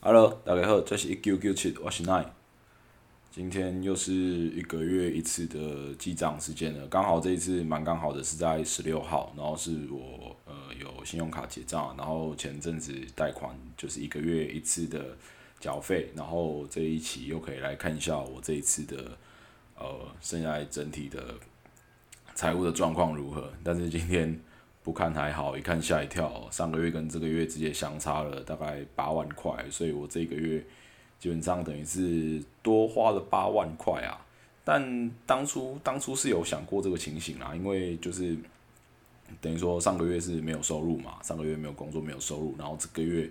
Hello，大家好，这是一九九七，我是 Nine。今天又是一个月一次的记账时间了，刚好这一次蛮刚好的，是在十六号，然后是我呃有信用卡结账，然后前阵子贷款就是一个月一次的缴费，然后这一期又可以来看一下我这一次的呃剩下整体的财务的状况如何，但是今天。不看还好，一看吓一跳。上个月跟这个月直接相差了大概八万块，所以我这个月基本上等于是多花了八万块啊。但当初当初是有想过这个情形啦，因为就是等于说上个月是没有收入嘛，上个月没有工作没有收入，然后这个月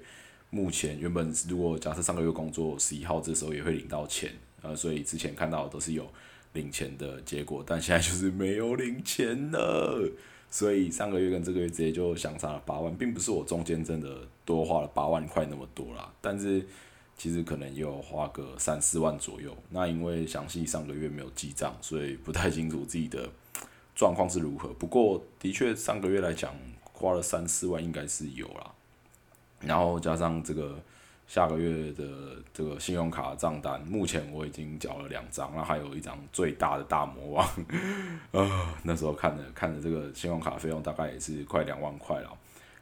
目前原本如果假设上个月工作十一号这时候也会领到钱，呃，所以之前看到都是有领钱的结果，但现在就是没有领钱了。所以上个月跟这个月直接就相差了八万，并不是我中间真的多花了八万块那么多啦，但是其实可能也有花个三四万左右。那因为详细上个月没有记账，所以不太清楚自己的状况是如何。不过的确上个月来讲花了三四万应该是有啦，然后加上这个。下个月的这个信用卡账单，目前我已经缴了两张，那还有一张最大的大魔王，啊，那时候看着看着这个信用卡费用大概也是快两万块了，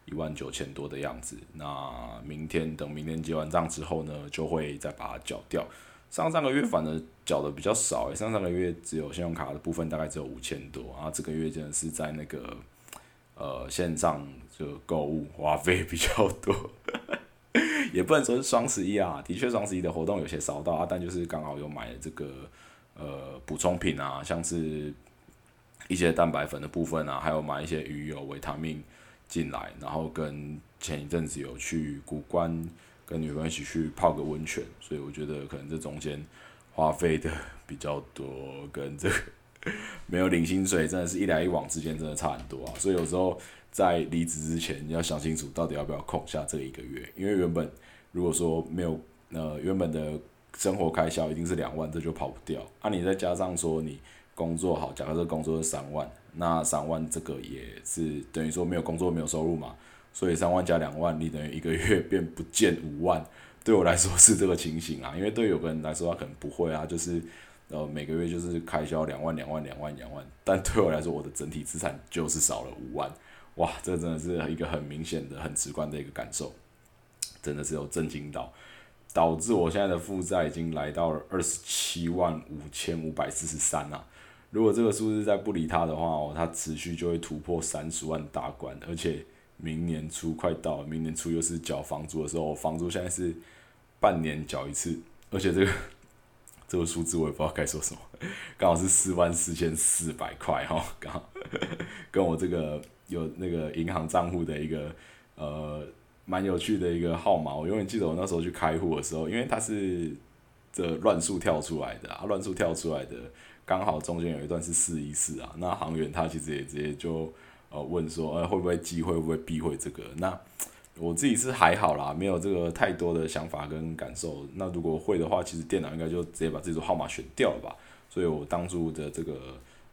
一万九千多的样子。那明天等明天结完账之后呢，就会再把它缴掉。上上个月反而缴的比较少，上上个月只有信用卡的部分大概只有五千多，然后这个月真的是在那个呃线上就购物花费比较多。也不能说是双十一啊，的确双十一的活动有些少到啊，但就是刚好有买了这个呃补充品啊，像是一些蛋白粉的部分啊，还有买一些鱼油、维他命进来，然后跟前一阵子有去古关跟女朋友一起去泡个温泉，所以我觉得可能这中间花费的比较多，跟这个 没有领薪水，真的是一来一往之间真的差很多啊，所以有时候。在离职之前，你要想清楚到底要不要空下这一个月，因为原本如果说没有呃原本的生活开销一定是两万，这就跑不掉。啊，你再加上说你工作好，假设这工作是三万，那三万这个也是等于说没有工作没有收入嘛，所以三万加两万，你等于一个月变不见五万。对我来说是这个情形啊，因为对有个人来说他可能不会啊，就是呃每个月就是开销两万两万两万两万，但对我来说我的整体资产就是少了五万。哇，这真的是一个很明显的、很直观的一个感受，真的是有震惊到，导致我现在的负债已经来到了二十七万五千五百四十三啊！如果这个数字再不理它的话哦，它持续就会突破三十万大关，而且明年初快到了，明年初又是缴房租的时候，房租现在是半年缴一次，而且这个这个数字我也不知道该说什么，刚好是四万四千四百块哈，刚好跟我这个。有那个银行账户的一个呃蛮有趣的一个号码，我永远记得我那时候去开户的时候，因为它是这乱数跳出来的啊，乱数跳出来的，刚好中间有一段是四一四啊，那行员他其实也直接就呃问说，呃会不会机会会不会避讳这个？那我自己是还好啦，没有这个太多的想法跟感受。那如果会的话，其实电脑应该就直接把这组号码选掉了吧？所以我当初的这个。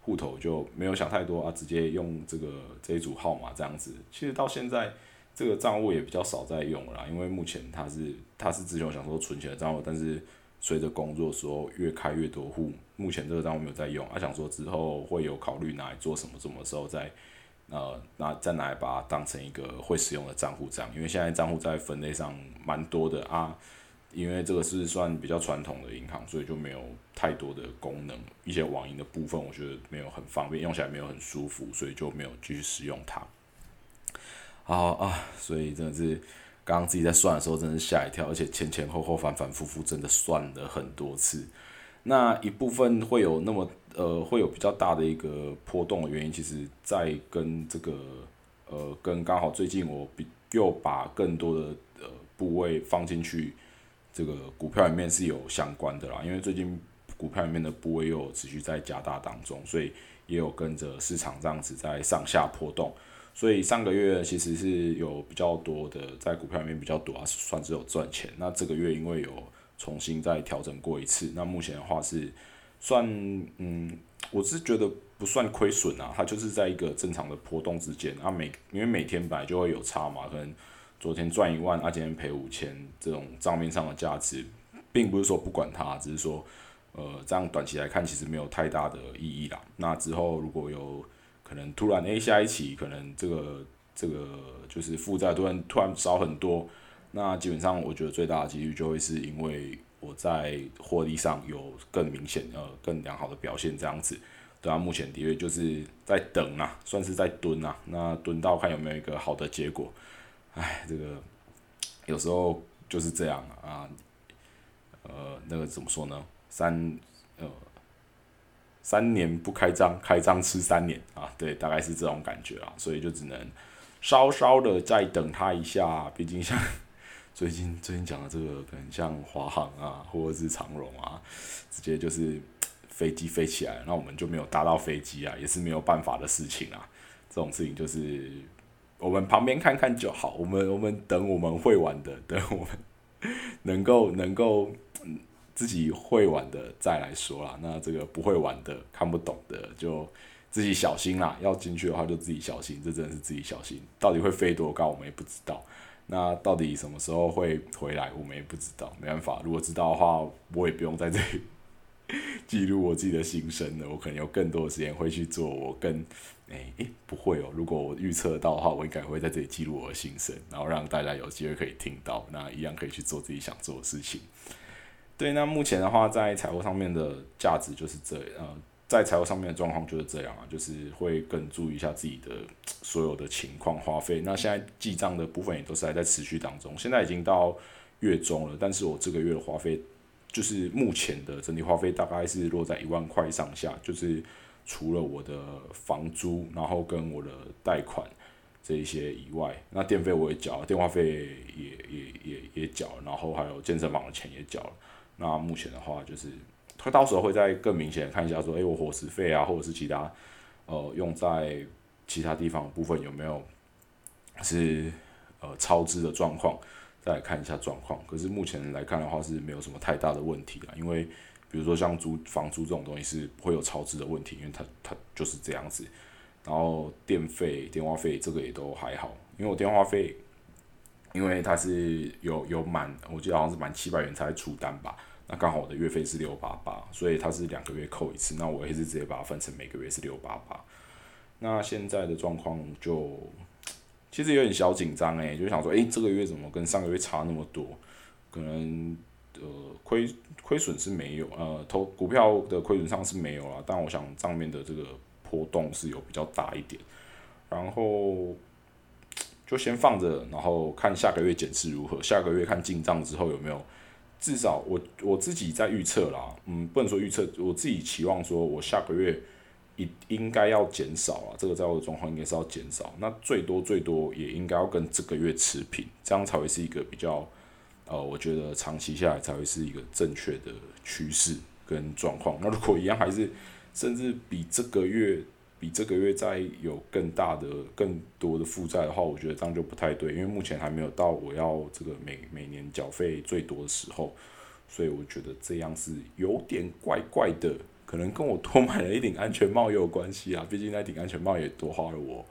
户头就没有想太多啊，直接用这个这一组号码这样子。其实到现在这个账户也比较少在用了，因为目前它是它是之前想说存钱的账户，但是随着工作时候越开越多户，目前这个账户没有在用。啊，想说之后会有考虑拿来做什么，什么时候再呃拿再拿来把它当成一个会使用的账户这样。因为现在账户在分类上蛮多的啊。因为这个是算比较传统的银行，所以就没有太多的功能。一些网银的部分，我觉得没有很方便，用起来没有很舒服，所以就没有继续使用它。好啊，所以真的是刚刚自己在算的时候，真的是吓一跳，而且前前后后反反复复，真的算了很多次。那一部分会有那么呃，会有比较大的一个波动的原因，其实在跟这个呃，跟刚好最近我比又把更多的呃部位放进去。这个股票里面是有相关的啦，因为最近股票里面的部位又持续在加大当中，所以也有跟着市场这样子在上下波动。所以上个月其实是有比较多的在股票里面比较多啊，算是有赚钱。那这个月因为有重新再调整过一次，那目前的话是算嗯，我是觉得不算亏损啊，它就是在一个正常的波动之间啊。每因为每天本来就会有差嘛，可能。昨天赚一万，啊，今天赔五千，这种账面上的价值，并不是说不管它，只是说，呃，这样短期来看其实没有太大的意义啦。那之后如果有可能突然 A 下一期，可能这个这个就是负债突然突然少很多，那基本上我觉得最大的几率就会是因为我在获利上有更明显呃更良好的表现这样子。对啊，目前的确就是在等啊，算是在蹲啊。那蹲到看有没有一个好的结果。唉，这个有时候就是这样啊。呃，那个怎么说呢？三呃三年不开张，开张吃三年啊。对，大概是这种感觉啊。所以就只能稍稍的再等他一下。毕竟像 最近最近讲的这个，可能像华航啊，或者是长荣啊，直接就是。飞机飞起来，那我们就没有搭到飞机啊，也是没有办法的事情啊。这种事情就是我们旁边看看就好，我们我们等我们会玩的，等我们 能够能够自己会玩的再来说啦。那这个不会玩的、看不懂的，就自己小心啦。要进去的话就自己小心，这真的是自己小心。到底会飞多高，我们也不知道。那到底什么时候会回来，我们也不知道。没办法，如果知道的话，我也不用在这里。记录我自己的心声了，我可能有更多的时间会去做我跟诶诶不会哦，如果我预测到的话，我应该会在这里记录我的心声，然后让大家有机会可以听到，那一样可以去做自己想做的事情。对，那目前的话，在财务上面的价值就是这呃，在财务上面的状况就是这样啊，就是会更注意一下自己的所有的情况花费。那现在记账的部分也都是还在持续当中，现在已经到月中了，但是我这个月的花费。就是目前的整体花费大概是落在一万块上下，就是除了我的房租，然后跟我的贷款这一些以外，那电费我也缴，电话费也也也也缴，然后还有健身房的钱也缴了。那目前的话，就是他到时候会再更明显看一下，说，诶，我伙食费啊，或者是其他呃用在其他地方部分有没有是呃超支的状况。再来看一下状况，可是目前来看的话是没有什么太大的问题啦，因为比如说像租房租这种东西是不会有超支的问题，因为它它就是这样子。然后电费、电话费这个也都还好，因为我电话费，因为它是有有满，我记得好像是满七百元才出单吧，那刚好我的月费是六八八，所以它是两个月扣一次，那我也是直接把它分成每个月是六八八。那现在的状况就。其实有点小紧张诶，就想说，诶，这个月怎么跟上个月差那么多？可能呃亏亏损是没有，呃投股票的亏损上是没有了，但我想账面的这个波动是有比较大一点。然后就先放着，然后看下个月检视如何，下个月看进账之后有没有，至少我我自己在预测啦，嗯，不能说预测，我自己期望说我下个月。应应该要减少啊，这个债务的状况应该是要减少。那最多最多也应该要跟这个月持平，这样才会是一个比较，呃，我觉得长期下来才会是一个正确的趋势跟状况。那如果一样还是，甚至比这个月比这个月再有更大的、更多的负债的话，我觉得这样就不太对，因为目前还没有到我要这个每每年缴费最多的时候，所以我觉得这样是有点怪怪的。可能跟我多买了一顶安全帽也有关系啊，毕竟那顶安全帽也多花了我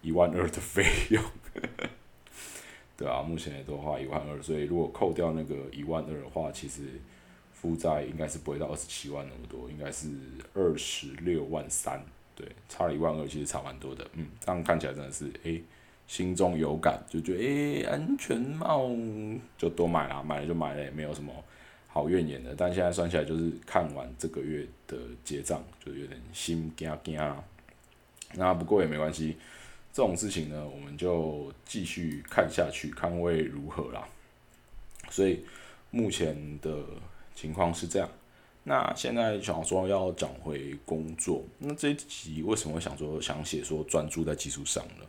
一万二的费用，对啊，目前也多花一万二，所以如果扣掉那个一万二的话，其实负债应该是不会到二十七万那么多，应该是二十六万三，对，差了一万二，其实差蛮多的，嗯，这样看起来真的是，诶，心中有感，就觉得诶，安全帽就多买了，买了就买了，也没有什么。好怨言的，但现在算起来就是看完这个月的结账，就有点心惊惊啊。那不过也没关系，这种事情呢，我们就继续看下去，看会如何啦。所以目前的情况是这样。那现在想说要讲回工作，那这一集为什么想说想写说专注在技术上呢？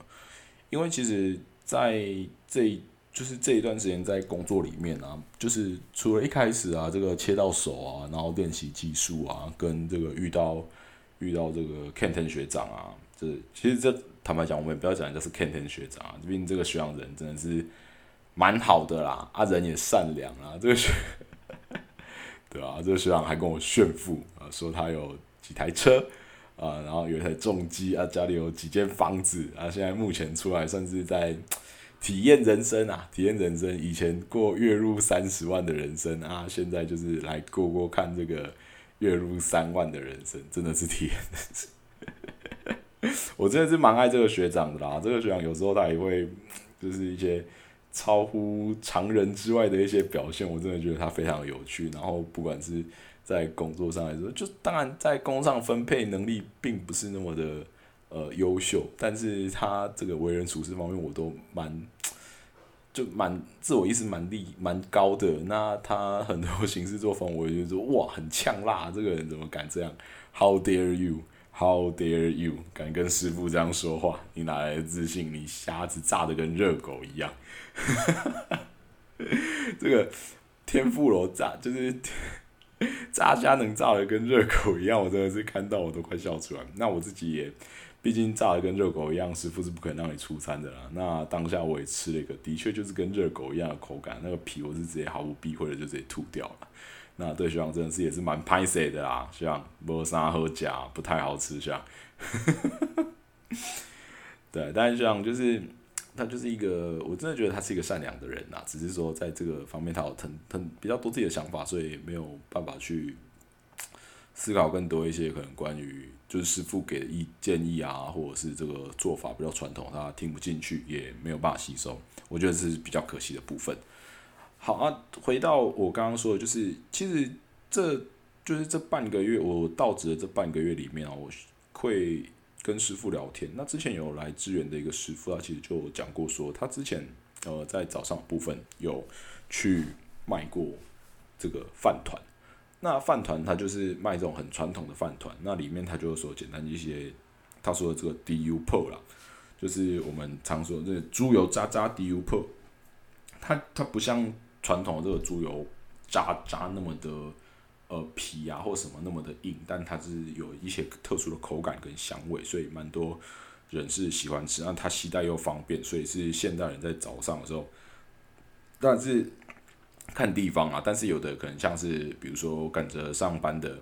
因为其实在这。就是这一段时间在工作里面啊，就是除了一开始啊，这个切到手啊，然后练习技术啊，跟这个遇到遇到这个 Kenton 学长啊，这其实这坦白讲，我们也不要讲，就是 Kenton 学长啊，毕竟这个学长人真的是蛮好的啦，啊人也善良啊，这个学对啊，这个学长还跟我炫富啊，说他有几台车啊，然后有一台重机啊，家里有几间房子啊，现在目前出来算是在。体验人生啊，体验人生。以前过月入三十万的人生啊，现在就是来过过看这个月入三万的人生，真的是体验人生。我真的是蛮爱这个学长的啦，这个学长有时候他也会就是一些超乎常人之外的一些表现，我真的觉得他非常有趣。然后不管是在工作上来说，就当然在工上分配能力并不是那么的。呃，优秀，但是他这个为人处事方面，我都蛮，就蛮自我意识蛮力蛮高的。那他很多行事作风，我就说哇，很呛辣，这个人怎么敢这样？How dare you！How dare you？敢跟师傅这样说话？你哪来的自信？你瞎子炸的跟热狗一样。哈哈哈这个天妇罗炸就是 炸虾能炸的跟热狗一样，我真的是看到我都快笑出来。那我自己也。毕竟炸的跟热狗一样，师傅是不可能让你出餐的啦。那当下我也吃了一个，的确就是跟热狗一样的口感，那个皮我是直接毫不避讳的就直接吐掉了。那对学长真的是也是蛮拍 C 的啦，学长没啥好假，不太好吃，学长。对，但是学长就是他就是一个，我真的觉得他是一个善良的人呐，只是说在这个方面他有很很比较多自己的想法，所以没有办法去思考更多一些可能关于。就是师傅给的意建议啊，或者是这个做法比较传统，他听不进去，也没有办法吸收，我觉得是比较可惜的部分。好啊，回到我刚刚说的，就是其实这就是这半个月我到职的这半个月里面啊，我会跟师傅聊天。那之前有来支援的一个师傅，他其实就讲过说，他之前呃在早上部分有去卖过这个饭团。那饭团它就是卖这种很传统的饭团，那里面他就是说简单一些，他说的这个 DU P 啦，就是我们常说的这猪油渣渣 DU P，它它不像传统的这个猪油渣渣那么的呃皮啊或什么那么的硬，但它是有一些特殊的口感跟香味，所以蛮多人是喜欢吃，那它携带又方便，所以是现代人在早上的时候，但是。看地方啊，但是有的可能像是，比如说赶着上班的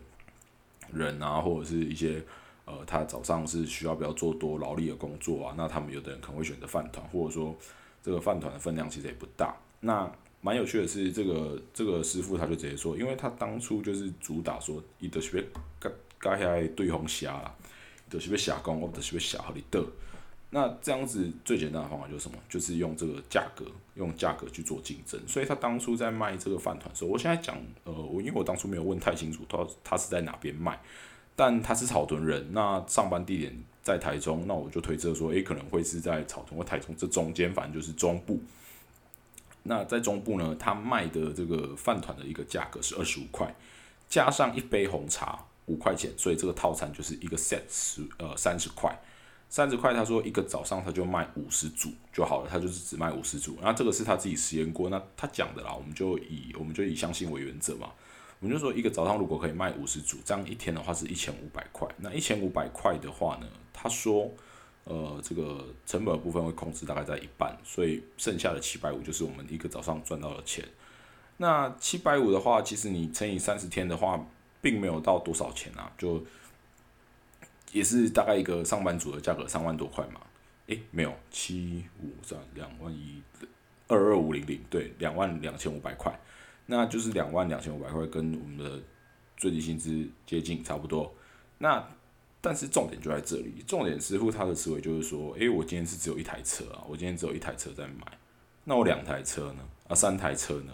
人啊，或者是一些呃，他早上是需要比较做多劳力的工作啊，那他们有的人可能会选择饭团，或者说这个饭团的分量其实也不大。那蛮有趣的是，这个这个师傅他就直接说，因为他当初就是主打说，伊就是要加加下来对方虾啦，就是要下工，我就是要下好你的。那这样子最简单的方法就是什么？就是用这个价格，用价格去做竞争。所以他当初在卖这个饭团的时候，我现在讲，呃，我因为我当初没有问太清楚，他他是在哪边卖，但他是草屯人，那上班地点在台中，那我就推测说，诶，可能会是在草屯或台中这中间，反正就是中部。那在中部呢，他卖的这个饭团的一个价格是二十五块，加上一杯红茶五块钱，所以这个套餐就是一个 set 十呃三十块。三十块，他说一个早上他就卖五十组就好了，他就是只卖五十组。那这个是他自己实验过，那他讲的啦，我们就以我们就以相信为原则嘛。我们就说一个早上如果可以卖五十组，这样一天的话是一千五百块。那一千五百块的话呢，他说，呃，这个成本部分会控制大概在一半，所以剩下的七百五就是我们一个早上赚到的钱。那七百五的话，其实你乘以三十天的话，并没有到多少钱啊，就。也是大概一个上班族的价格，三万多块嘛？诶，没有，七五三两万一，二二五零零，对，两万两千五百块，那就是两万两千五百块，跟我们的最低薪资接近差不多。那但是重点就在这里，重点师傅他的思维就是说，诶，我今天是只有一台车啊，我今天只有一台车在买，那我两台车呢？啊，三台车呢？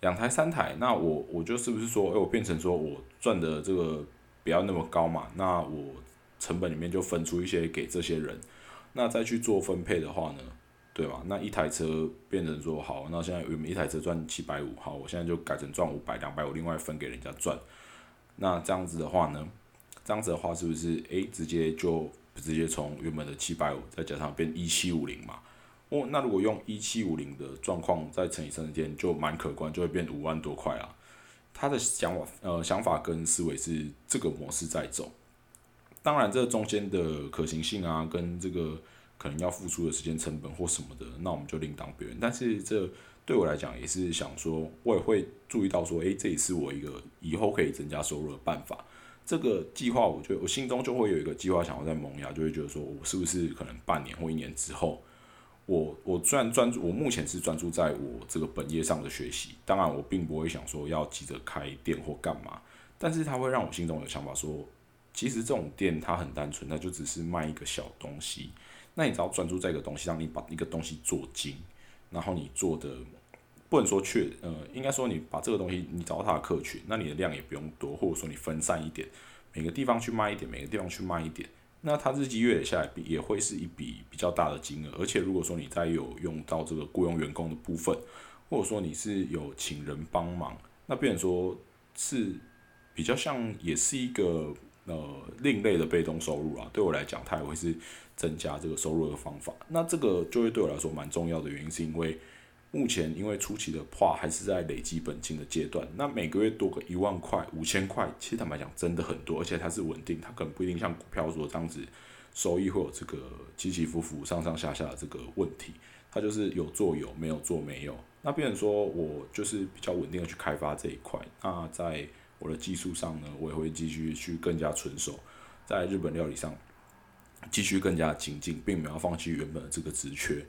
两台三台，那我我就是不是说，诶，我变成说我赚的这个不要那么高嘛？那我成本里面就分出一些给这些人，那再去做分配的话呢，对吧？那一台车变成说好，那现在我们一台车赚七百五，好，我现在就改成赚五百、两百五，另外分给人家赚。那这样子的话呢，这样子的话是不是诶，直接就直接从原本的七百五再加上变一七五零嘛？哦，那如果用一七五零的状况再乘以三十天，就蛮可观，就会变五万多块啊。他的想法呃想法跟思维是这个模式在走。当然，这中间的可行性啊，跟这个可能要付出的时间成本或什么的，那我们就另当别论。但是这对我来讲也是想说，我也会注意到说，诶，这也是我一个以后可以增加收入的办法。这个计划，我觉得我心中就会有一个计划，想要在萌芽，就会觉得说我是不是可能半年或一年之后，我我虽然专注，我目前是专注在我这个本业上的学习，当然我并不会想说要急着开店或干嘛，但是它会让我心中有想法说，其实这种店它很单纯，它就只是卖一个小东西，那你只要专注在一个东西，让你把一个东西做精，然后你做的不能说确，呃，应该说你把这个东西你找到它的客群，那你的量也不用多，或者说你分散一点，每个地方去卖一点，每个地方去卖一点。那它日积月累下来，也会是一笔比较大的金额。而且如果说你再有用到这个雇佣员工的部分，或者说你是有请人帮忙，那变成说是比较像，也是一个呃另类的被动收入啊。对我来讲，它也会是增加这个收入的方法。那这个就会对我来说蛮重要的原因，是因为。目前因为初期的话还是在累积本金的阶段，那每个月多个一万块、五千块，其实坦白讲真的很多，而且它是稳定，它可能不一定像股票说这样子收益会有这个起起伏伏、上上下下的这个问题，它就是有做有，没有做没有。那变成说我就是比较稳定的去开发这一块，那在我的技术上呢，我也会继续去更加纯熟，在日本料理上继续更加精进，并没有放弃原本的这个职缺。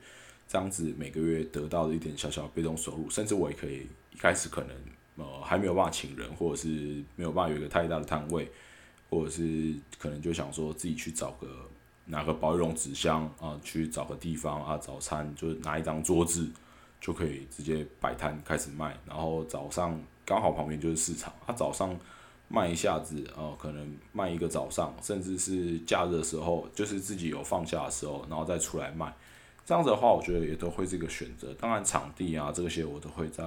这样子每个月得到的一点小小被动收入，甚至我也可以一开始可能呃还没有办法请人，或者是没有办法有一个太大的摊位，或者是可能就想说自己去找个拿个保绒纸箱啊，去找个地方啊，早餐就拿一张桌子就可以直接摆摊开始卖，然后早上刚好旁边就是市场，他早上卖一下子呃可能卖一个早上，甚至是假日的时候，就是自己有放假的时候，然后再出来卖。这样子的话，我觉得也都会是一个选择。当然，场地啊这些我都会在，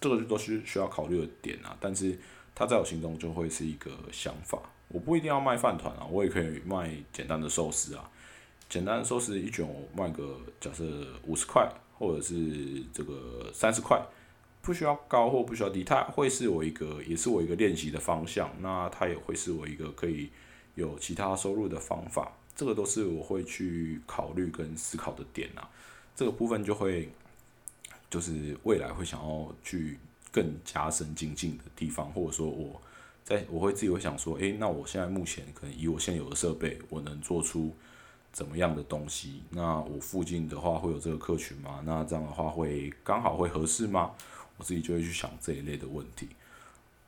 这个都是需要考虑的点啊。但是它在我心中就会是一个想法。我不一定要卖饭团啊，我也可以卖简单的寿司啊。简单的寿司一卷我卖个假设五十块，或者是这个三十块，不需要高或不需要低，它会是我一个，也是我一个练习的方向。那它也会是我一个可以有其他收入的方法。这个都是我会去考虑跟思考的点啊，这个部分就会就是未来会想要去更加深精进的地方，或者说我在我会自己会想说，诶，那我现在目前可能以我现有的设备，我能做出怎么样的东西？那我附近的话会有这个客群吗？那这样的话会刚好会合适吗？我自己就会去想这一类的问题。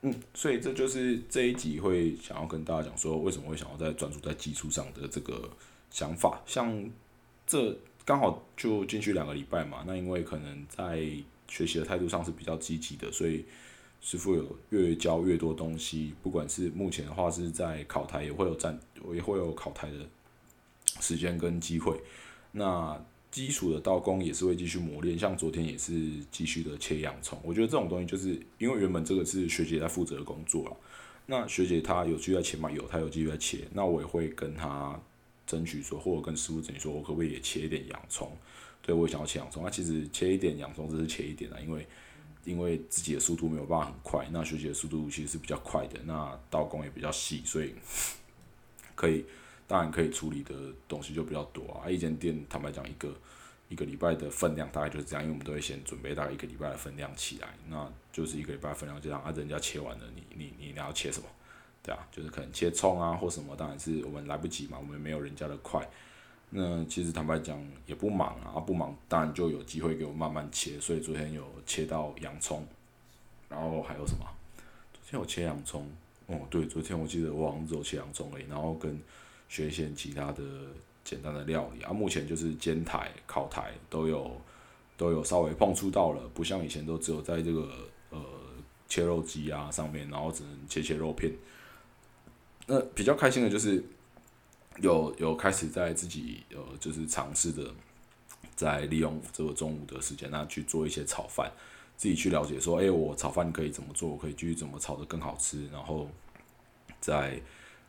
嗯，所以这就是这一集会想要跟大家讲说，为什么会想要在专注在基础上的这个想法。像这刚好就进去两个礼拜嘛，那因为可能在学习的态度上是比较积极的，所以师傅有越教越多东西。不管是目前的话是在考台也会有占，也会有考台的时间跟机会。那基础的刀工也是会继续磨练，像昨天也是继续的切洋葱。我觉得这种东西就是因为原本这个是学姐在负责的工作了，那学姐她有继续在切吗？有，她有继续在切。那我也会跟她争取说，或者跟师傅争取说，我可不可以也切一点洋葱？对我也想要切洋葱。那其实切一点洋葱只是切一点啊，因为因为自己的速度没有办法很快，那学姐的速度其实是比较快的，那刀工也比较细，所以可以。当然可以处理的东西就比较多啊！一间店坦白讲，一个一个礼拜的分量大概就是这样，因为我们都会先准备大概一个礼拜的分量起来，那就是一个礼拜分量这样啊。人家切完了，你你你你要切什么？对啊，就是可能切葱啊或什么，当然是我们来不及嘛，我们没有人家的快。那其实坦白讲也不忙啊，不忙当然就有机会给我慢慢切。所以昨天有切到洋葱，然后还有什么？昨天有切洋葱，哦对，昨天我记得我好像只有切洋葱而已，然后跟。学一些其他的简单的料理啊，目前就是煎台、烤台都有都有稍微碰触到了，不像以前都只有在这个呃切肉机啊上面，然后只能切切肉片。那比较开心的就是有有开始在自己呃就是尝试的，在利用这个中午的时间，那去做一些炒饭，自己去了解说，哎，我炒饭可以怎么做，我可以继续怎么炒的更好吃，然后在。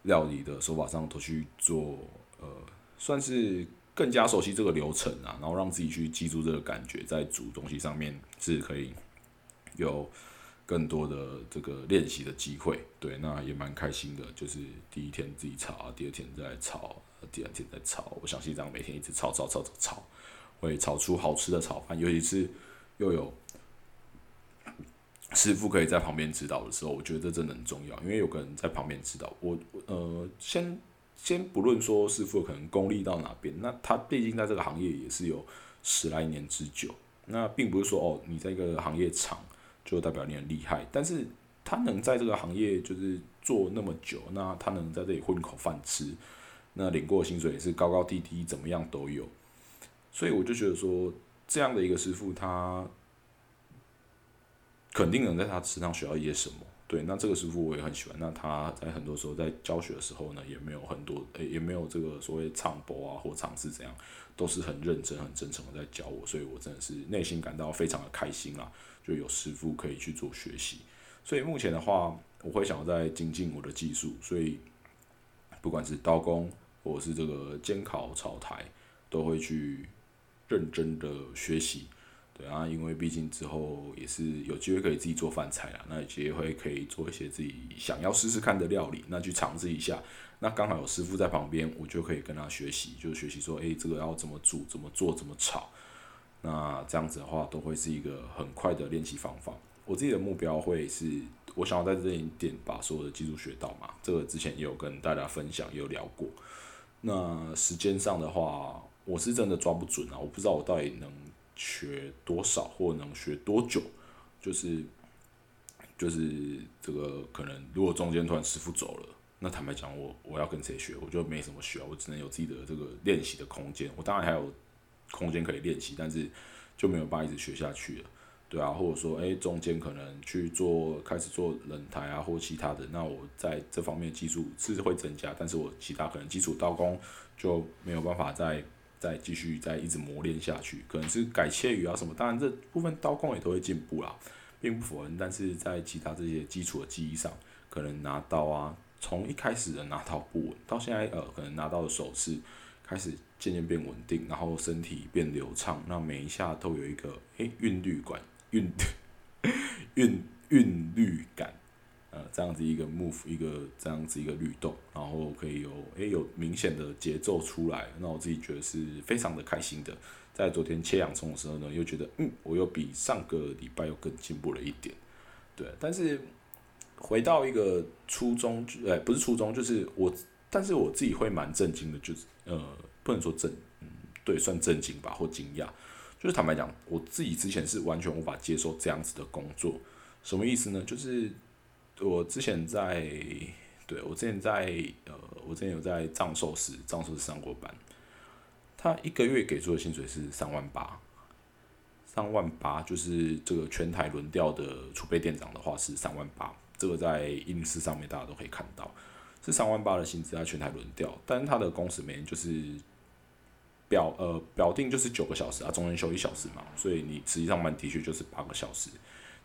料理的手法上都去做，呃，算是更加熟悉这个流程啊，然后让自己去记住这个感觉，在煮东西上面是可以有更多的这个练习的机会。对，那也蛮开心的，就是第一天自己炒，第二天再炒，第二天再炒。我相信这样每天一直炒炒炒炒炒，会炒出好吃的炒饭，尤其是又有。师傅可以在旁边指导的时候，我觉得这真的很重要，因为有个人在旁边指导我。呃，先先不论说师傅可能功力到哪边，那他毕竟在这个行业也是有十来年之久。那并不是说哦，你在一个行业长就代表你很厉害，但是他能在这个行业就是做那么久，那他能在这里混口饭吃，那领过薪水也是高高低低，怎么样都有。所以我就觉得说，这样的一个师傅，他肯定能在他身上学到一些什么。对，那这个师傅我也很喜欢。那他在很多时候在教学的时候呢，也没有很多，诶，也没有这个所谓唱播啊或唱是怎样，都是很认真、很真诚的在教我。所以我真的是内心感到非常的开心啦，就有师傅可以去做学习。所以目前的话，我会想要在精进我的技术。所以不管是刀工或者是这个监考炒台，都会去认真的学习。对啊，因为毕竟之后也是有机会可以自己做饭菜啦，那有机会可以做一些自己想要试试看的料理，那去尝试一下。那刚好有师傅在旁边，我就可以跟他学习，就学习说，诶，这个要怎么煮、怎么做、怎么炒。那这样子的话，都会是一个很快的练习方法。我自己的目标会是，我想要在这一点把所有的技术学到嘛。这个之前也有跟大家分享，也有聊过。那时间上的话，我是真的抓不准啊，我不知道我到底能。学多少或能学多久，就是就是这个可能，如果中间突然师傅走了，那坦白讲，我我要跟谁学，我就没什么需要，我只能有自己的这个练习的空间。我当然还有空间可以练习，但是就没有办法一直学下去了，对啊，或者说，诶，中间可能去做开始做冷台啊，或其他的，那我在这方面技术是会增加，但是我其他可能基础刀工就没有办法再。再继续再一直磨练下去，可能是改切鱼啊什么，当然这部分刀工也都会进步啦，并不否认。但是在其他这些基础的技艺上，可能拿刀啊，从一开始的拿刀不稳，到现在呃可能拿刀的手势开始渐渐变稳定，然后身体变流畅，那每一下都有一个诶韵律感，韵 韵韵律感。呃，这样子一个 move，一个这样子一个律动，然后可以有诶有明显的节奏出来，那我自己觉得是非常的开心的。在昨天切洋葱的时候呢，又觉得嗯，我又比上个礼拜又更进步了一点。对，但是回到一个初衷，呃，不是初中，就是我，但是我自己会蛮震惊的，就是呃，不能说震，嗯，对，算震惊吧，或惊讶。就是坦白讲，我自己之前是完全无法接受这样子的工作。什么意思呢？就是。我之前在，对我之前在，呃，我之前有在藏寿司，藏寿司上过班。他一个月给出的薪水是三万八，三万八就是这个全台轮调的储备店长的话是三万八，这个在英视上面大家都可以看到，是三万八的薪资在全台轮调，但是他的工时每天就是表呃表定就是九个小时啊，中间休一小时嘛，所以你实际上班的确就是八个小时。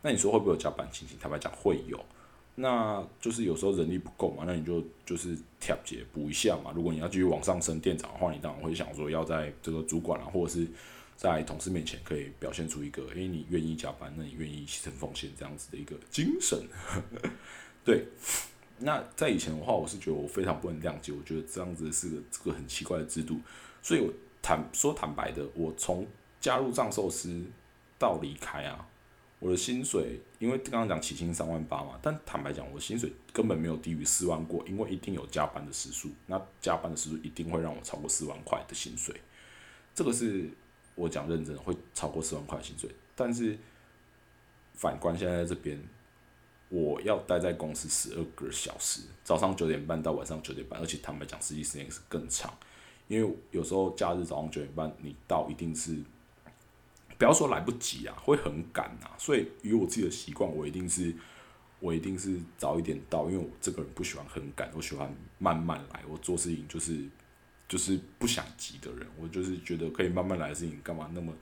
那你说会不会有加班情形？坦白讲会有。那就是有时候人力不够嘛，那你就就是调节补一下嘛。如果你要继续往上升店长的话，你当然会想说要在这个主管啊，或者是在同事面前可以表现出一个，诶，你愿意加班，那你愿意牺牲奉献这样子的一个精神。对，那在以前的话，我是觉得我非常不能谅解，我觉得这样子是个这个很奇怪的制度。所以我坦说坦白的，我从加入藏寿司到离开啊。我的薪水，因为刚刚讲起薪三万八嘛，但坦白讲，我的薪水根本没有低于四万过，因为一定有加班的时数，那加班的时数一定会让我超过四万块的薪水，这个是我讲认真的，会超过四万块薪水。但是反观现在这边，我要待在公司十二个小时，早上九点半到晚上九点半，而且坦白讲，实际时间是更长，因为有时候假日早上九点半你到，一定是。不要说来不及啊，会很赶啊，所以以我自己的习惯，我一定是，我一定是早一点到，因为我这个人不喜欢很赶，我喜欢慢慢来。我做事情就是，就是不想急的人，我就是觉得可以慢慢来的事情，干嘛那么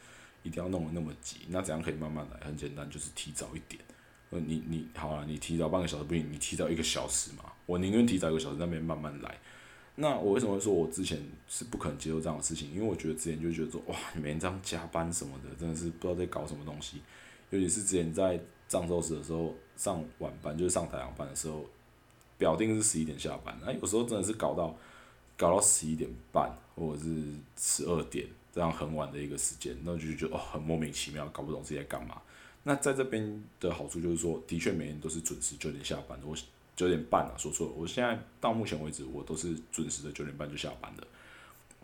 一定要弄得那么急？那怎样可以慢慢来？很简单，就是提早一点。你你好了，你提早半个小时不行，你提早一个小时嘛。我宁愿提早一个小时，那边慢慢来。那我为什么说我之前是不可能接受这样的事情？因为我觉得之前就觉得说，哇，你每天这样加班什么的，真的是不知道在搞什么东西。尤其是之前在藏寿司的时候上晚班，就是上太阳班的时候，表定是十一点下班，那有时候真的是搞到搞到十一点半或者是十二点这样很晚的一个时间，那就觉得哦很莫名其妙，搞不懂自己在干嘛。那在这边的好处就是说，的确每天都是准时九点下班。我。九点半啊，说错了。我现在到目前为止，我都是准时的九点半就下班的。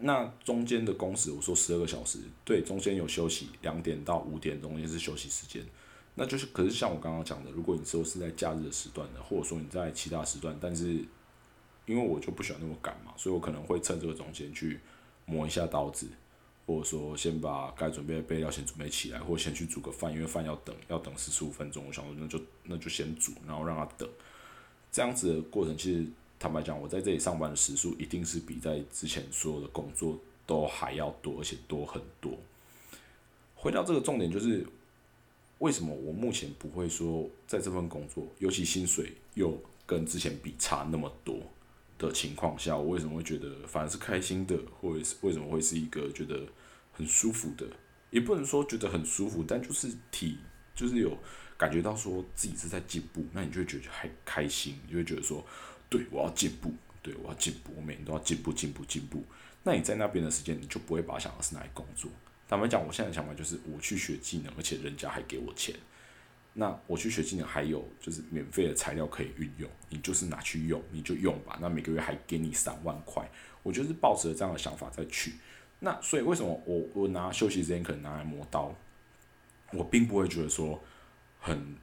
那中间的工时，我说十二个小时，对，中间有休息，两点到五点中间是休息时间。那就是，可是像我刚刚讲的，如果你说是在假日的时段的，或者说你在其他时段，但是因为我就不喜欢那么赶嘛，所以我可能会趁这个中间去磨一下刀子，或者说先把该准备的备料先准备起来，或先去煮个饭，因为饭要等，要等四十五分钟，我想说那就那就先煮，然后让它等。这样子的过程，其实坦白讲，我在这里上班的时数一定是比在之前所有的工作都还要多，而且多很多。回到这个重点，就是。为什么我目前不会说在这份工作，尤其薪水又跟之前比差那么多的情况下，我为什么会觉得反而是开心的，或者是为什么会是一个觉得很舒服的？也不能说觉得很舒服，但就是体就是有感觉到说自己是在进步，那你就会觉得还开心，你就会觉得说，对我要进步，对我要进步，我每天都要进步，进步，进步。那你在那边的时间，你就不会把想的是拿来工作。坦白讲，我现在的想法就是我去学技能，而且人家还给我钱。那我去学技能，还有就是免费的材料可以运用，你就是拿去用，你就用吧。那每个月还给你三万块，我就是抱着这样的想法再去。那所以为什么我我拿休息时间可能拿来磨刀，我并不会觉得说很。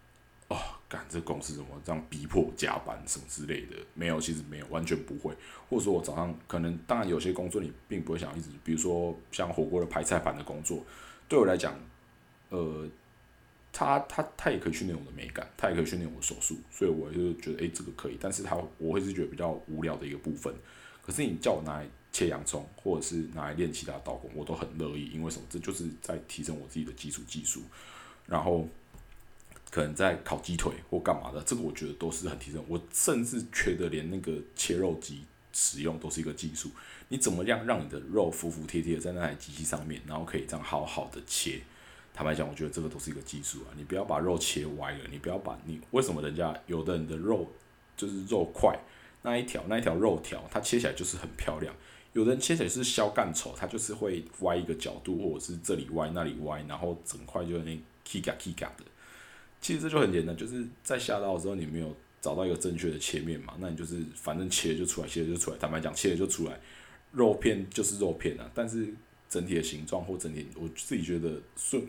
哦，干这公司怎么这样逼迫加班什么之类的？没有，其实没有，完全不会。或者说我早上可能，当然有些工作你并不会想一直，比如说像火锅的排菜盘的工作，对我来讲，呃，他他他也可以训练我的美感，他也可以训练我的手速，所以我就觉得，诶，这个可以。但是他我会是觉得比较无聊的一个部分。可是你叫我拿来切洋葱，或者是拿来练其他刀工，我都很乐意，因为什么？这就是在提升我自己的基础技术，然后。可能在烤鸡腿或干嘛的，这个我觉得都是很提升。我甚至觉得连那个切肉机使用都是一个技术。你怎么样让你的肉服服帖帖在那台机器上面，然后可以这样好好的切？坦白讲，我觉得这个都是一个技术啊。你不要把肉切歪了，你不要把你为什么人家有的人的肉就是肉块那一条那一条肉条，它切起来就是很漂亮。有的人切起来是削干丑，它就是会歪一个角度，或者是这里歪那里歪，然后整块就那 k 嘎 k 嘎的。其实这就很简单，就是在下刀的时候，你没有找到一个正确的切面嘛，那你就是反正切就出来，切就出来。坦白讲，切了就出来，肉片就是肉片啊。但是整体的形状或整体，我自己觉得顺，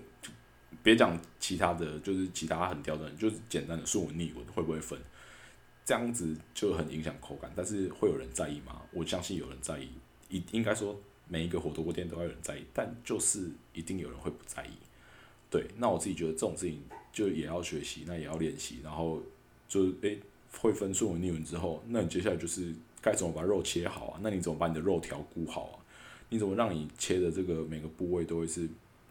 别讲其他的，就是其他很刁钻，就是简单的顺纹逆纹会不会分，这样子就很影响口感。但是会有人在意吗？我相信有人在意，应应该说每一个火锅店都要有人在意，但就是一定有人会不在意。对，那我自己觉得这种事情。就也要学习，那也要练习，然后就诶会分顺纹逆纹之后，那你接下来就是该怎么把肉切好啊？那你怎么把你的肉条顾好啊？你怎么让你切的这个每个部位都会是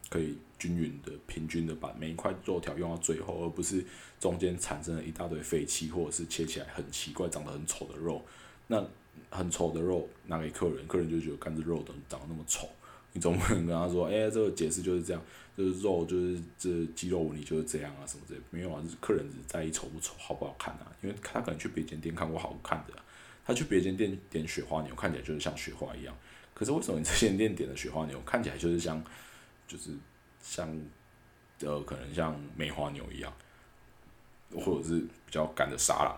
可以均匀的、平均的，把每一块肉条用到最后，而不是中间产生了一大堆废气，或者是切起来很奇怪、长得很丑的肉。那很丑的肉拿给客人，客人就觉得干这肉怎么长得那么丑？你总不能跟他说，哎，这个解释就是这样。就是肉，就是这肌肉纹理就是这样啊，什么之类没有啊，客人只在意丑不丑，好不好看啊？因为他可能去别间店看过好看的，他去别间店点雪花牛，看起来就是像雪花一样。可是为什么你这间店点的雪花牛看起来就是像，就是像，呃，可能像梅花牛一样，或者是比较干的沙拉？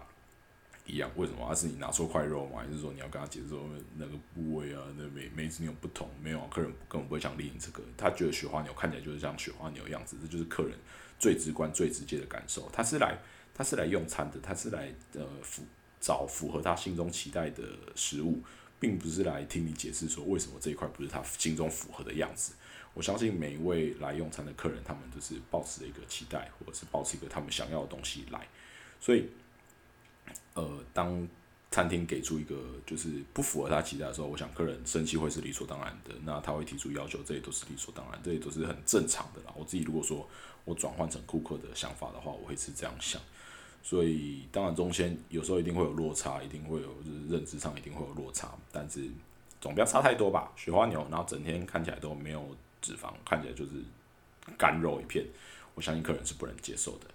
一样，为什么？他是你拿错块肉吗？还是说你要跟他解释说那个部位啊，那每每只牛不同？没有，客人根本不会想理你这个。他觉得雪花牛看起来就是像雪花牛样子，这就是客人最直观、最直接的感受。他是来，他是来用餐的，他是来呃符找符合他心中期待的食物，并不是来听你解释说为什么这一块不是他心中符合的样子。我相信每一位来用餐的客人，他们都是抱持一个期待，或者是抱持一个他们想要的东西来，所以。呃，当餐厅给出一个就是不符合他期待的时候，我想客人生气会是理所当然的。那他会提出要求，这也都是理所当然，这也都是很正常的啦。我自己如果说我转换成顾客的想法的话，我会是这样想。所以当然中间有时候一定会有落差，一定会有就是认知上一定会有落差，但是总不要差太多吧。雪花牛，然后整天看起来都没有脂肪，看起来就是干肉一片，我相信客人是不能接受的。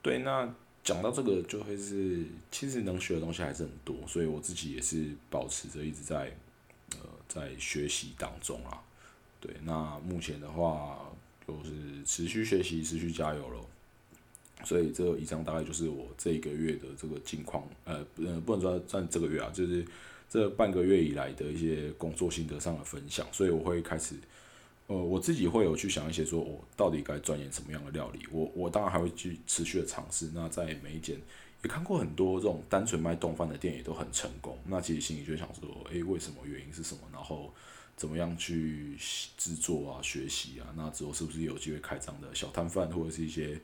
对，那。讲到这个，就会是其实能学的东西还是很多，所以我自己也是保持着一直在呃在学习当中啊。对，那目前的话就是持续学习，持续加油喽。所以这以上大概就是我这一个月的这个近况，呃，呃，不能说算这个月啊，就是这半个月以来的一些工作心得上的分享。所以我会开始，呃，我自己会有去想一些，说我到底该钻研什么样的料理。我我当然还会去持续的尝试。那在每一间也看过很多这种单纯卖冻饭的店，也都很成功。那其实心里就想说，诶，为什么？原因是什么？然后怎么样去制作啊、学习啊？那之后是不是有机会开张的小摊贩，或者是一些？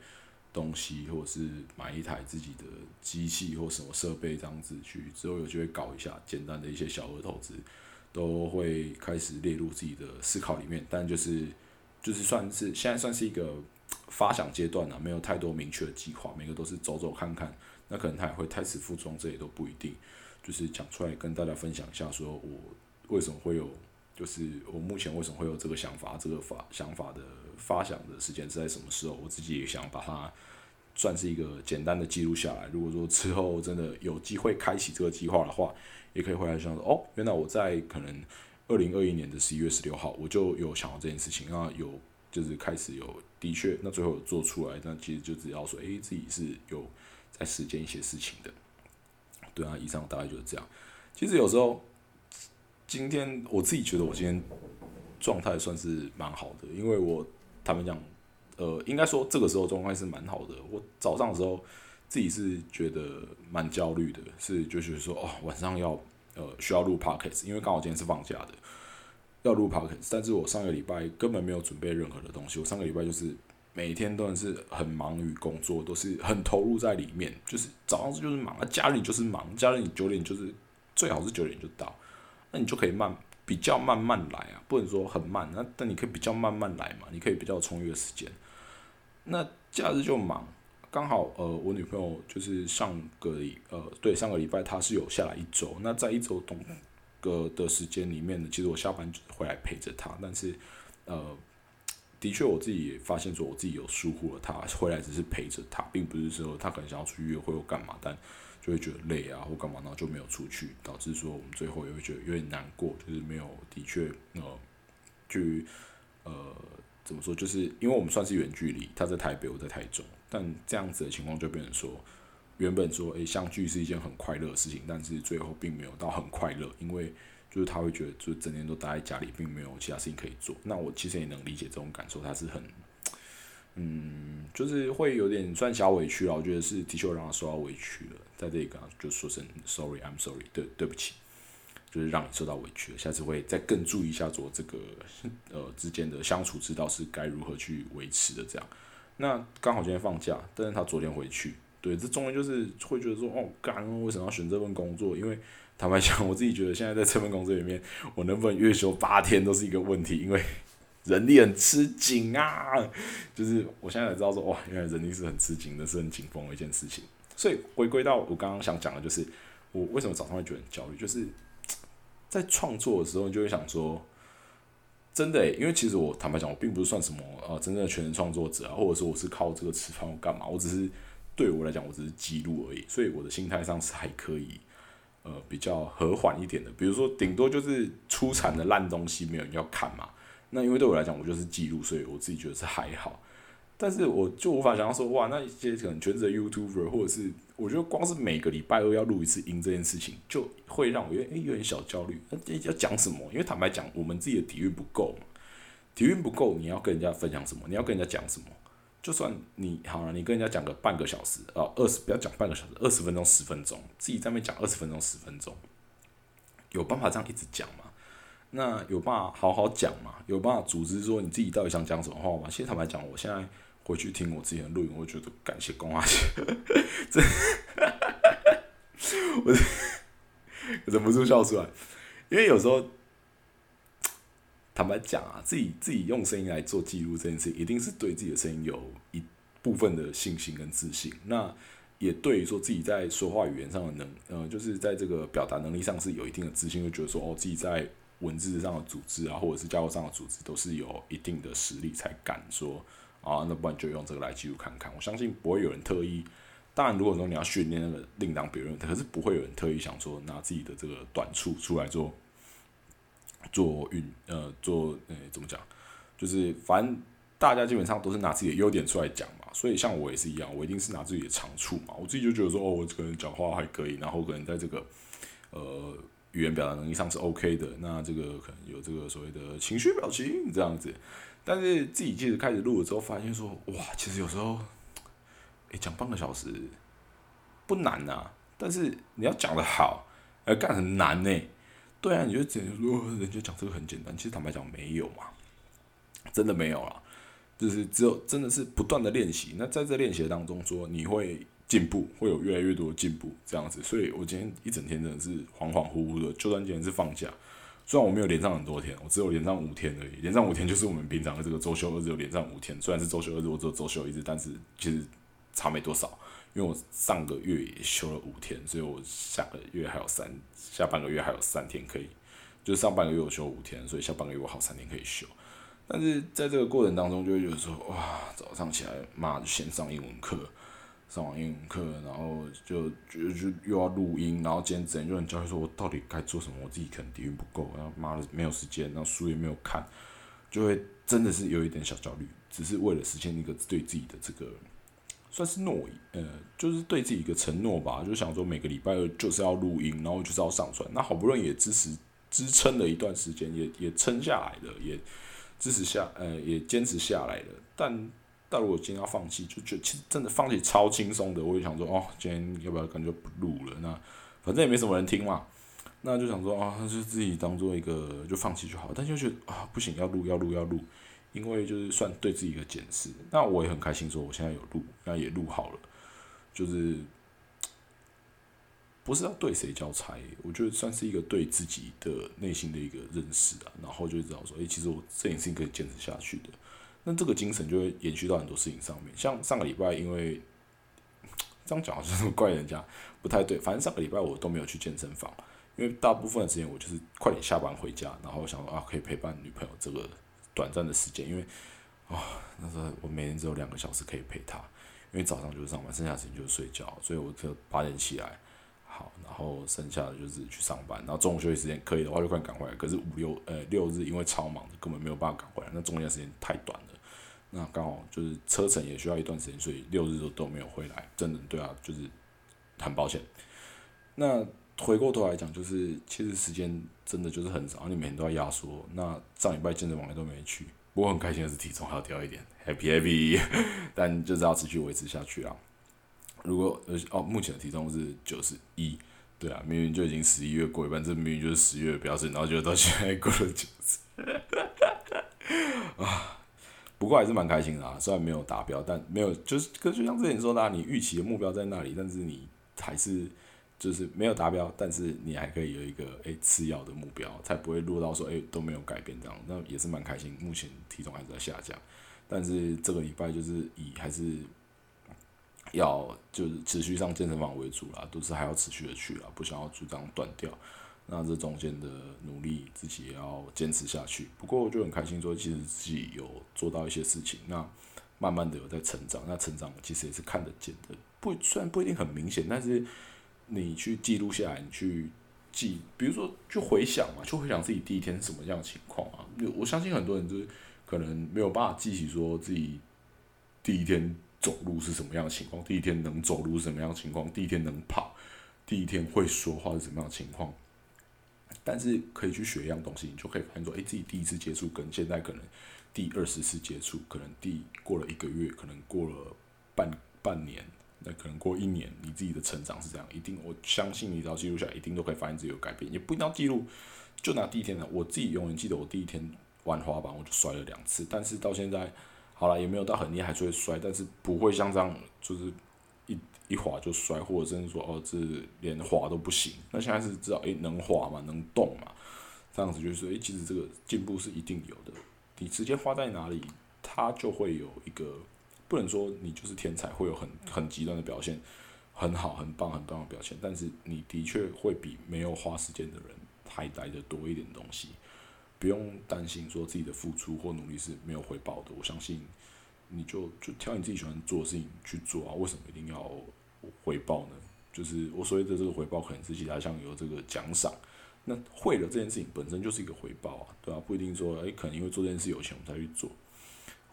东西，或者是买一台自己的机器或什么设备这样子去，之后有机会搞一下简单的一些小额投资，都会开始列入自己的思考里面。但就是就是算是现在算是一个发想阶段了，没有太多明确的计划，每个都是走走看看。那可能他也会胎死腹中，这也都不一定。就是讲出来跟大家分享一下，说我为什么会有，就是我目前为什么会有这个想法，这个法想法的。发想的时间是在什么时候？我自己也想把它算是一个简单的记录下来。如果说之后真的有机会开启这个计划的话，也可以回来想说，哦，原来我在可能二零二一年的十一月十六号我就有想到这件事情，那有就是开始有的确，那最后做出来，那其实就只要说，诶，自己是有在实践一些事情的。对啊，以上大概就是这样。其实有时候今天我自己觉得我今天状态算是蛮好的，因为我。他们讲，呃，应该说这个时候状态是蛮好的。我早上的时候自己是觉得蛮焦虑的，是就是说哦，晚上要呃需要录 podcast，因为刚好今天是放假的，要录 podcast。但是我上个礼拜根本没有准备任何的东西，我上个礼拜就是每天都是很忙于工作，都是很投入在里面，就是早上就是忙，家里就是忙，家里九点就是最好是九点就到，那你就可以慢。比较慢慢来啊，不能说很慢，那但你可以比较慢慢来嘛，你可以比较充裕的时间。那假日就忙，刚好呃，我女朋友就是上个礼呃，对上个礼拜她是有下来一周，那在一周同个的时间里面呢，其实我下班回来陪着她，但是呃，的确我自己也发现说我自己有疏忽了她，回来只是陪着她，并不是说她可能想要出去约会或干嘛，但。就会觉得累啊，或干嘛，然后就没有出去，导致说我们最后也会觉得有点难过，就是没有的确呃去呃怎么说，就是因为我们算是远距离，他在台北，我在台中，但这样子的情况就变成说，原本说诶相聚是一件很快乐的事情，但是最后并没有到很快乐，因为就是他会觉得就整天都待在家里，并没有其他事情可以做。那我其实也能理解这种感受，他是很。嗯，就是会有点算小委屈了，我觉得是的确让他受到委屈了，在这里跟他就说声 sorry，I'm sorry，对，对不起，就是让你受到委屈了，下次会再更注意一下做这个呃之间的相处之道是该如何去维持的这样。那刚好今天放假，但是他昨天回去，对，这终于就是会觉得说，哦，干，为什么要选这份工作？因为坦白讲，我自己觉得现在在这份工作里面，我能不能月休八天都是一个问题，因为。人力很吃紧啊，就是我现在才知道说哇，原来人力是很吃紧的，是很紧绷的一件事情。所以回归到我刚刚想讲的，就是我为什么早上会觉得很焦虑，就是在创作的时候，你就会想说，真的，因为其实我坦白讲，我并不是算什么呃真正的全能创作者啊，或者说我是靠这个吃饭干嘛，我只是对我来讲，我只是记录而已，所以我的心态上是还可以，呃，比较和缓一点的。比如说，顶多就是出产的烂东西，没有人要看嘛。那因为对我来讲，我就是记录，所以我自己觉得是还好。但是我就无法想象说，哇，那一些可能全职的 YouTuber，或者是我觉得光是每个礼拜二要录一次音这件事情，就会让我有点有点小焦虑。那要讲什么？因为坦白讲，我们自己的底蕴不够，底蕴不够，你要跟人家分享什么？你要跟人家讲什么？就算你好了，你跟人家讲个半个小时啊，二十不要讲半个小时，二十分钟、十分钟，自己在那边讲二十分钟、十分钟，有办法这样一直讲吗？那有办法好好讲嘛？有办法组织说你自己到底想讲什么话吗？其实坦白讲，我现在回去听我之前的录音，我觉得感谢公阿姐，这我忍不住笑出来，因为有时候坦白讲啊，自己自己用声音来做记录这件事，一定是对自己的声音有一部分的信心跟自信。那也对于说自己在说话语言上的能，呃，就是在这个表达能力上是有一定的自信，就觉得说哦，自己在。文字上的组织啊，或者是架构上的组织，都是有一定的实力才敢说啊，那不然就用这个来记录看看。我相信不会有人特意，当然如果说你要训练那个另当别论，可是不会有人特意想说拿自己的这个短处出来做做运呃做呃怎么讲，就是反正大家基本上都是拿自己的优点出来讲嘛，所以像我也是一样，我一定是拿自己的长处嘛。我自己就觉得说，哦，我可能讲话还可以，然后可能在这个呃语言表达能力上是 OK 的，那这个可能有这个所谓的情绪表情这样子。但是自己其实开始录了之后，发现说，哇，其实有时候，诶，讲半个小时不难呐，但是你要讲的好，哎，干很难呢。对啊，你就只能说人家讲这个很简单，其实坦白讲没有嘛，真的没有了。就是只有真的是不断的练习，那在这练习当中说你会进步，会有越来越多的进步这样子。所以我今天一整天真的是恍恍惚惚的，就算今天是放假，虽然我没有连上很多天，我只有连上五天而已。连上五天就是我们平常的这个周休二日，有连上五天。虽然是周休二日，我只有周休一日，但是其实差没多少，因为我上个月也休了五天，所以我下个月还有三，下半个月还有三天可以，就上半个月我休五天，所以下半个月我好三天可以休。但是在这个过程当中，就会觉得说，哇，早上起来，妈就先上英文课，上完英文课，然后就就就又要录音，然后今天整就很焦虑，说我到底该做什么？我自己可能底蕴不够，然后妈的没有时间，然后书也没有看，就会真的是有一点小焦虑，只是为了实现一个对自己的这个算是诺言，呃，就是对自己一个承诺吧，就想说每个礼拜二就是要录音，然后就是要上传，那好不容易也支持支撑了一段时间，也也撑下来了，也。支持下，呃，也坚持下来了。但，但如果今天要放弃，就觉其实真的放弃超轻松的。我就想说，哦，今天要不要感觉不录了？那反正也没什么人听嘛。那就想说，啊，就自己当做一个就放弃就好。但就觉得啊，不行，要录，要录，要录，因为就是算对自己一个检视。那我也很开心，说我现在有录，那也录好了，就是。不是要对谁交差，我觉得算是一个对自己的内心的一个认识啊，然后就知道说，诶，其实我这件事情可以坚持下去的。那这个精神就会延续到很多事情上面。像上个礼拜，因为 这样讲好像怪人家不太对，反正上个礼拜我都没有去健身房，因为大部分的时间我就是快点下班回家，然后想说啊，可以陪伴女朋友这个短暂的时间，因为啊，那时候我每天只有两个小时可以陪她，因为早上就是上班，剩下时间就是睡觉，所以我就八点起来。好，然后剩下的就是去上班，然后中午休息时间可以的话就快赶回来。可是五六呃六日因为超忙，根本没有办法赶回来，那中间时间太短了。那刚好就是车程也需要一段时间，所以六日都都没有回来。真的对啊，就是很抱歉。那回过头来讲，就是其实时间真的就是很少，你每天都要压缩。那上礼拜健身房也都没去，不过很开心的是体重还要掉一点，happy happy。但就是要持续维持下去啊。如果呃哦，目前的体重是九十一，对啊，明明就已经十一月过一半，这明明就是十月的标准，然后就到现在过了九十，啊，不过还是蛮开心的啊，虽然没有达标，但没有就是，可就像之前说的，你预期的目标在那里，但是你还是就是没有达标，但是你还可以有一个诶次要的目标，才不会落到说诶都没有改变这样，那也是蛮开心。目前体重还是在下降，但是这个礼拜就是以还是。要就是持续上健身房为主啦，都是还要持续的去啦，不想要就这样断掉。那这中间的努力，自己也要坚持下去。不过我就很开心，说其实自己有做到一些事情，那慢慢的有在成长。那成长其实也是看得见的，不虽然不一定很明显，但是你去记录下来，你去记，比如说去回想嘛，去回想自己第一天是什么样的情况啊。我相信很多人就是可能没有办法记起说自己第一天。走路是什么样的情况？第一天能走路是什么样的情况？第一天能跑，第一天会说话是什么样的情况？但是可以去学一样东西，你就可以发现说，哎，自己第一次接触跟现在可能第二十次接触，可能第过了一个月，可能过了半半年，那可能过一年，你自己的成长是这样。一定，我相信你只要记录下来，一定都可以发现自己有改变。也不一定要记录，就拿第一天的，我自己永远记得我第一天玩滑板，我就摔了两次，但是到现在。好了，也没有到很厉害，就会摔，但是不会像这样，就是一滑就摔，或者甚至说哦，这连滑都不行。那现在是知道，诶，能滑嘛，能动嘛，这样子就是说，诶，其实这个进步是一定有的。你时间花在哪里，它就会有一个，不能说你就是天才，会有很很极端的表现，很好、很棒、很棒的表现，但是你的确会比没有花时间的人还来的多一点东西。不用担心说自己的付出或努力是没有回报的，我相信你就就挑你自己喜欢做的事情去做啊。为什么一定要回报呢？就是我所谓的这个回报，可能是其他像有这个奖赏。那会了这件事情本身就是一个回报啊，对吧？不一定说诶，可能因为做这件事有钱我们才去做。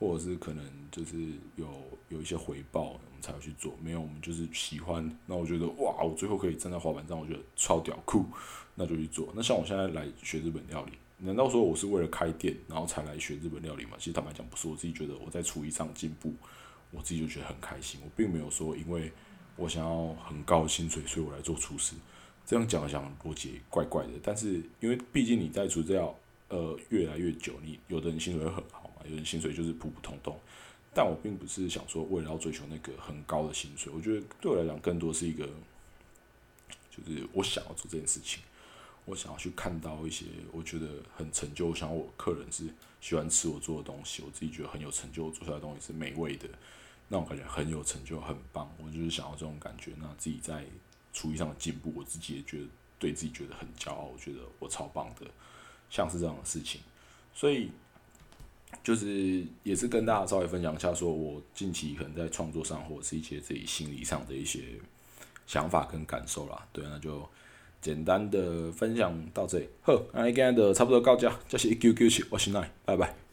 或者是可能就是有有一些回报，我们才会去做。没有，我们就是喜欢。那我觉得哇，我最后可以站在滑板上，我觉得超屌酷，那就去做。那像我现在来学日本料理，难道说我是为了开店然后才来学日本料理吗？其实坦白讲不是，我自己觉得我在厨艺上进步，我自己就觉得很开心。我并没有说因为我想要很高的薪水，所以我来做厨师。这样讲讲逻辑怪怪的，但是因为毕竟你在厨这要呃越来越久，你有的人薪水会很好嘛。有人薪水就是普普通通，但我并不是想说为了要追求那个很高的薪水，我觉得对我来讲更多是一个，就是我想要做这件事情，我想要去看到一些我觉得很成就，我想我客人是喜欢吃我做的东西，我自己觉得很有成就，做出来的东西是美味的，那种感觉很有成就，很棒，我就是想要这种感觉，那自己在厨艺上的进步，我自己也觉得对自己觉得很骄傲，我觉得我超棒的，像是这样的事情，所以。就是也是跟大家稍微分享一下，说我近期可能在创作上，或者是一些自己心理上的一些想法跟感受啦。对，那就简单的分享到这里。呵，那今天的差不多到这，这是一九九七，我是奈，拜拜。